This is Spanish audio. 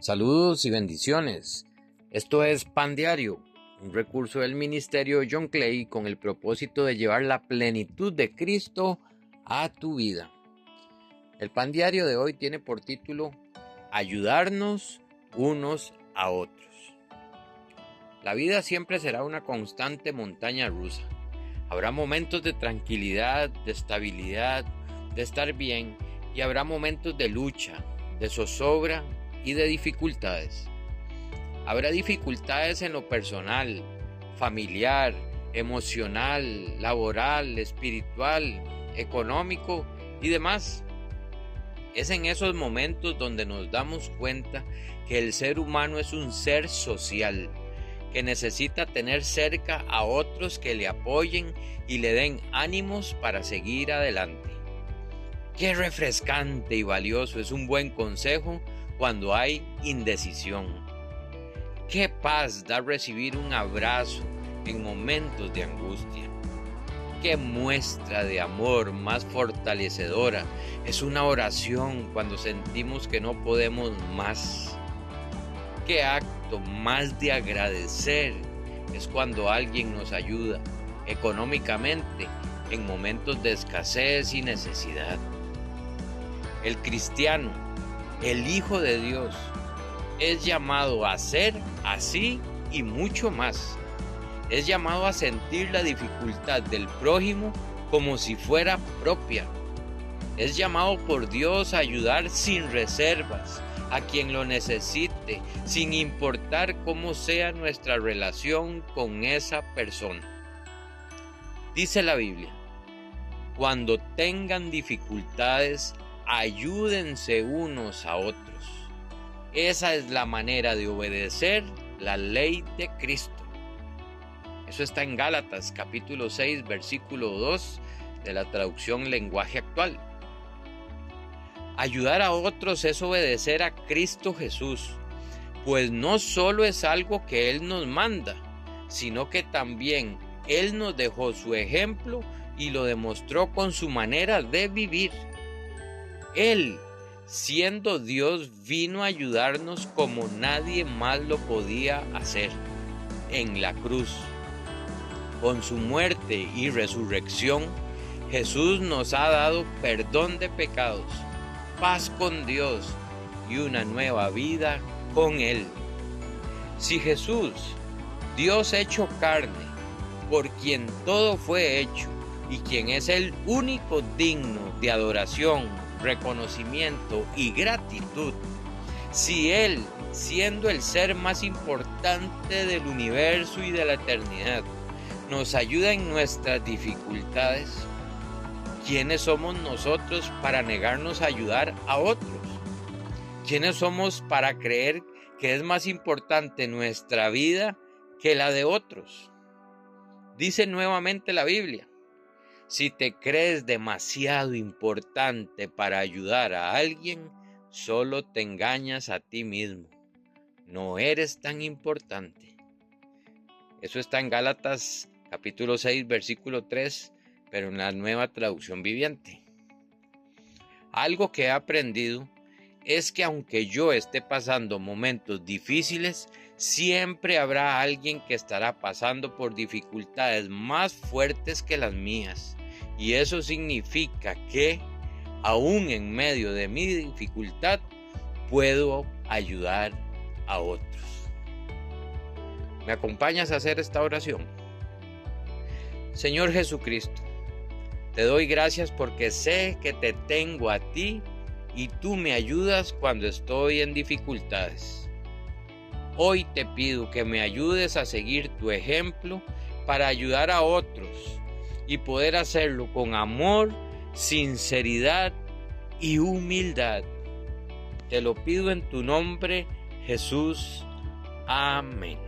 Saludos y bendiciones. Esto es Pan Diario, un recurso del Ministerio John Clay con el propósito de llevar la plenitud de Cristo a tu vida. El Pan Diario de hoy tiene por título Ayudarnos unos a otros. La vida siempre será una constante montaña rusa. Habrá momentos de tranquilidad, de estabilidad, de estar bien y habrá momentos de lucha, de zozobra y de dificultades. Habrá dificultades en lo personal, familiar, emocional, laboral, espiritual, económico y demás. Es en esos momentos donde nos damos cuenta que el ser humano es un ser social, que necesita tener cerca a otros que le apoyen y le den ánimos para seguir adelante. Qué refrescante y valioso es un buen consejo cuando hay indecisión. Qué paz da recibir un abrazo en momentos de angustia. Qué muestra de amor más fortalecedora es una oración cuando sentimos que no podemos más. Qué acto más de agradecer es cuando alguien nos ayuda económicamente en momentos de escasez y necesidad. El cristiano el Hijo de Dios es llamado a ser así y mucho más. Es llamado a sentir la dificultad del prójimo como si fuera propia. Es llamado por Dios a ayudar sin reservas a quien lo necesite, sin importar cómo sea nuestra relación con esa persona. Dice la Biblia, cuando tengan dificultades, ayúdense unos a otros. Esa es la manera de obedecer la ley de Cristo. Eso está en Gálatas capítulo 6 versículo 2 de la traducción lenguaje actual. Ayudar a otros es obedecer a Cristo Jesús, pues no solo es algo que Él nos manda, sino que también Él nos dejó su ejemplo y lo demostró con su manera de vivir. Él, siendo Dios, vino a ayudarnos como nadie más lo podía hacer en la cruz. Con su muerte y resurrección, Jesús nos ha dado perdón de pecados, paz con Dios y una nueva vida con Él. Si Jesús, Dios hecho carne, por quien todo fue hecho y quien es el único digno de adoración, reconocimiento y gratitud, si Él, siendo el ser más importante del universo y de la eternidad, nos ayuda en nuestras dificultades, ¿quiénes somos nosotros para negarnos a ayudar a otros? ¿Quiénes somos para creer que es más importante nuestra vida que la de otros? Dice nuevamente la Biblia, si te crees demasiado importante para ayudar a alguien, solo te engañas a ti mismo. No eres tan importante. Eso está en Gálatas capítulo 6, versículo 3, pero en la nueva traducción viviente. Algo que he aprendido es que aunque yo esté pasando momentos difíciles, siempre habrá alguien que estará pasando por dificultades más fuertes que las mías. Y eso significa que aún en medio de mi dificultad puedo ayudar a otros. ¿Me acompañas a hacer esta oración? Señor Jesucristo, te doy gracias porque sé que te tengo a ti y tú me ayudas cuando estoy en dificultades. Hoy te pido que me ayudes a seguir tu ejemplo para ayudar a otros y poder hacerlo con amor, sinceridad y humildad. Te lo pido en tu nombre, Jesús. Amén.